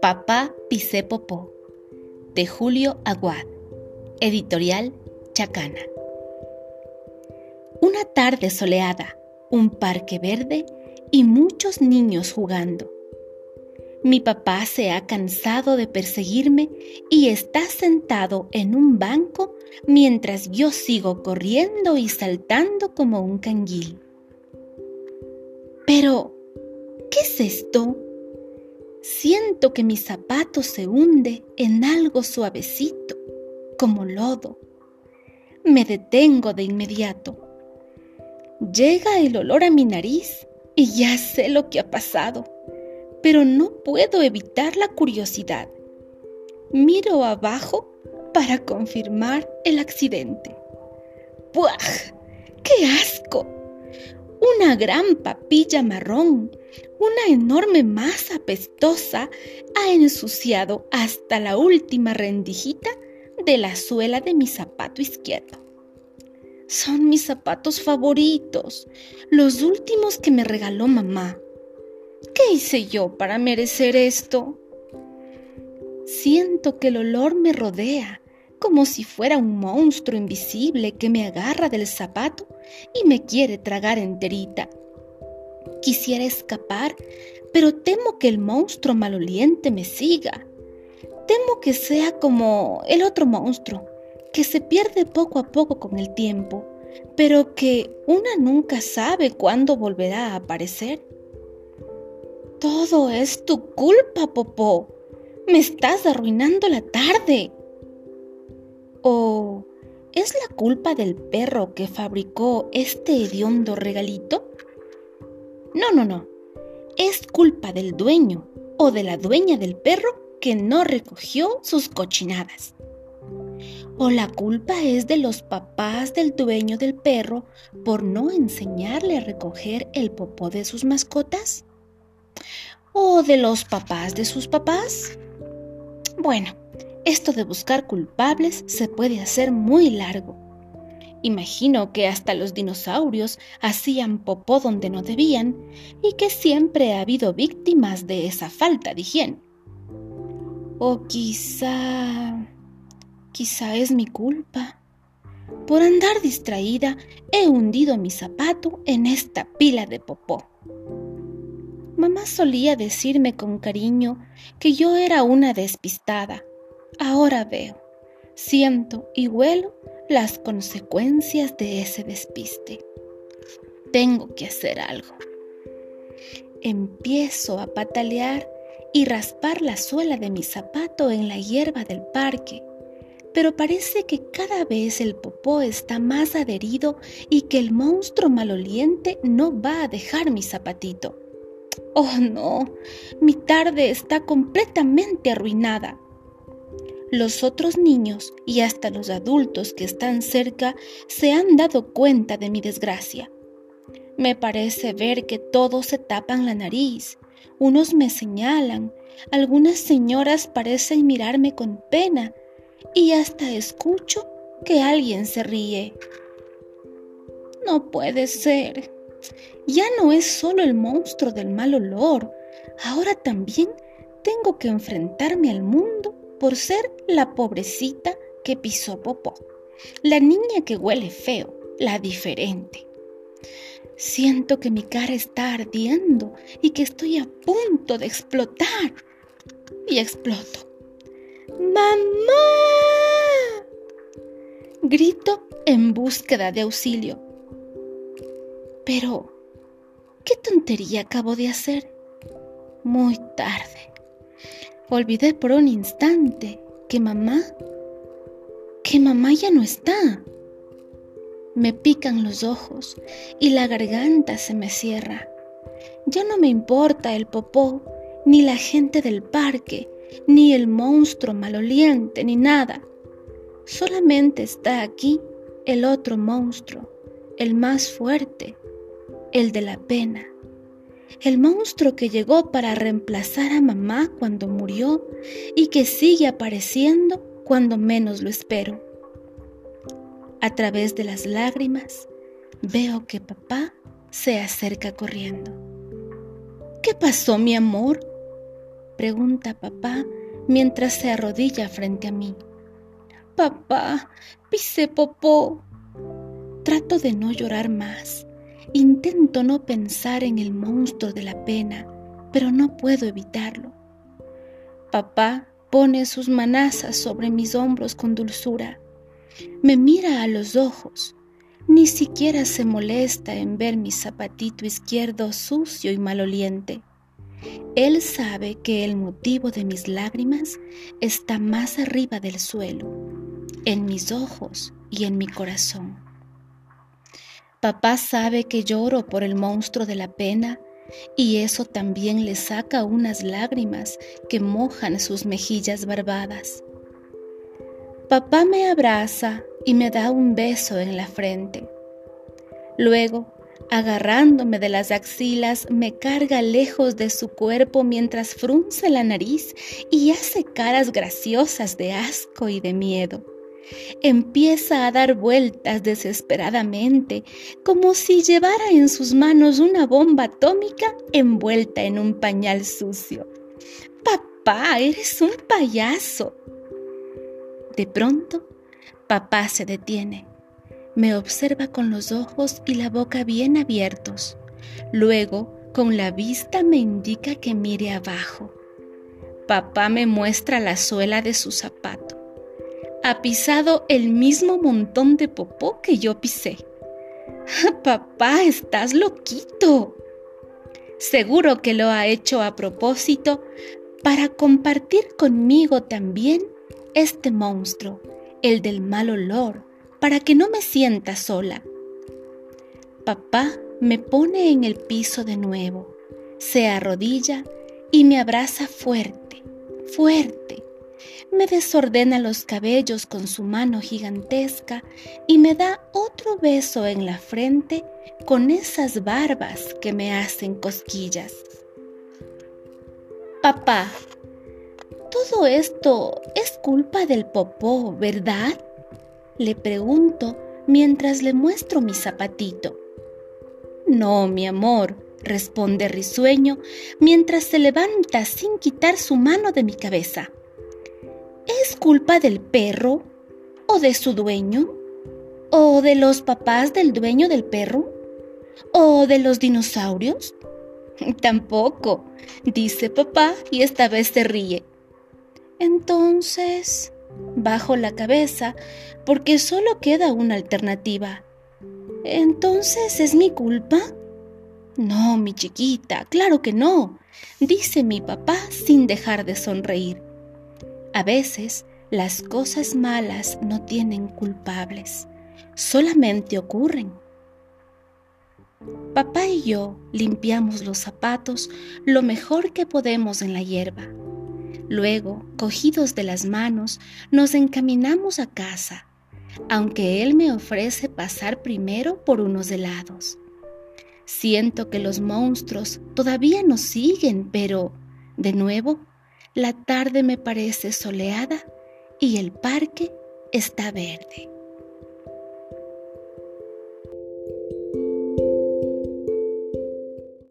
Papá Pisé Popó, de Julio Aguad, editorial Chacana. Una tarde soleada, un parque verde y muchos niños jugando. Mi papá se ha cansado de perseguirme y está sentado en un banco mientras yo sigo corriendo y saltando como un canguil. Pero, ¿qué es esto? Siento que mi zapato se hunde en algo suavecito, como lodo. Me detengo de inmediato. Llega el olor a mi nariz y ya sé lo que ha pasado, pero no puedo evitar la curiosidad. Miro abajo para confirmar el accidente. ¡Puah! ¡Qué asco! Una gran papilla marrón una enorme masa pestosa ha ensuciado hasta la última rendijita de la suela de mi zapato izquierdo. Son mis zapatos favoritos, los últimos que me regaló mamá. ¿Qué hice yo para merecer esto? Siento que el olor me rodea como si fuera un monstruo invisible que me agarra del zapato y me quiere tragar enterita. Quisiera escapar, pero temo que el monstruo maloliente me siga. Temo que sea como el otro monstruo, que se pierde poco a poco con el tiempo, pero que una nunca sabe cuándo volverá a aparecer. Todo es tu culpa, Popó. Me estás arruinando la tarde. ¿O es la culpa del perro que fabricó este hediondo regalito? No, no, no. Es culpa del dueño o de la dueña del perro que no recogió sus cochinadas. O la culpa es de los papás del dueño del perro por no enseñarle a recoger el popó de sus mascotas. O de los papás de sus papás. Bueno, esto de buscar culpables se puede hacer muy largo. Imagino que hasta los dinosaurios hacían popó donde no debían y que siempre ha habido víctimas de esa falta de higiene. O quizá... quizá es mi culpa. Por andar distraída he hundido mi zapato en esta pila de popó. Mamá solía decirme con cariño que yo era una despistada. Ahora veo, siento y huelo las consecuencias de ese despiste. Tengo que hacer algo. Empiezo a patalear y raspar la suela de mi zapato en la hierba del parque, pero parece que cada vez el popó está más adherido y que el monstruo maloliente no va a dejar mi zapatito. Oh no, mi tarde está completamente arruinada. Los otros niños y hasta los adultos que están cerca se han dado cuenta de mi desgracia. Me parece ver que todos se tapan la nariz, unos me señalan, algunas señoras parecen mirarme con pena y hasta escucho que alguien se ríe. No puede ser. Ya no es solo el monstruo del mal olor, ahora también tengo que enfrentarme al mundo por ser la pobrecita que pisó popó, la niña que huele feo, la diferente. Siento que mi cara está ardiendo y que estoy a punto de explotar. Y exploto. ¡Mamá! Grito en búsqueda de auxilio. Pero, ¿qué tontería acabo de hacer? Muy tarde. Olvidé por un instante que mamá, que mamá ya no está. Me pican los ojos y la garganta se me cierra. Ya no me importa el popó, ni la gente del parque, ni el monstruo maloliente, ni nada. Solamente está aquí el otro monstruo, el más fuerte, el de la pena el monstruo que llegó para reemplazar a mamá cuando murió y que sigue apareciendo cuando menos lo espero. A través de las lágrimas veo que papá se acerca corriendo. ¿Qué pasó, mi amor? pregunta papá mientras se arrodilla frente a mí. Papá, pisé popó. Trato de no llorar más. Intento no pensar en el monstruo de la pena, pero no puedo evitarlo. Papá pone sus manazas sobre mis hombros con dulzura. Me mira a los ojos. Ni siquiera se molesta en ver mi zapatito izquierdo sucio y maloliente. Él sabe que el motivo de mis lágrimas está más arriba del suelo, en mis ojos y en mi corazón. Papá sabe que lloro por el monstruo de la pena y eso también le saca unas lágrimas que mojan sus mejillas barbadas. Papá me abraza y me da un beso en la frente. Luego, agarrándome de las axilas, me carga lejos de su cuerpo mientras frunce la nariz y hace caras graciosas de asco y de miedo. Empieza a dar vueltas desesperadamente, como si llevara en sus manos una bomba atómica envuelta en un pañal sucio. Papá, eres un payaso. De pronto, papá se detiene. Me observa con los ojos y la boca bien abiertos. Luego, con la vista me indica que mire abajo. Papá me muestra la suela de su zapato ha pisado el mismo montón de popó que yo pisé. Papá, estás loquito. Seguro que lo ha hecho a propósito para compartir conmigo también este monstruo, el del mal olor, para que no me sienta sola. Papá me pone en el piso de nuevo, se arrodilla y me abraza fuerte, fuerte me desordena los cabellos con su mano gigantesca y me da otro beso en la frente con esas barbas que me hacen cosquillas. Papá, todo esto es culpa del popó, ¿verdad? Le pregunto mientras le muestro mi zapatito. No, mi amor, responde risueño mientras se levanta sin quitar su mano de mi cabeza. ¿Es culpa del perro? ¿O de su dueño? ¿O de los papás del dueño del perro? ¿O de los dinosaurios? Tampoco, dice papá y esta vez se ríe. Entonces, bajo la cabeza porque solo queda una alternativa. ¿Entonces es mi culpa? No, mi chiquita, claro que no, dice mi papá sin dejar de sonreír. A veces las cosas malas no tienen culpables, solamente ocurren. Papá y yo limpiamos los zapatos lo mejor que podemos en la hierba. Luego, cogidos de las manos, nos encaminamos a casa, aunque él me ofrece pasar primero por unos helados. Siento que los monstruos todavía nos siguen, pero, de nuevo, la tarde me parece soleada y el parque está verde.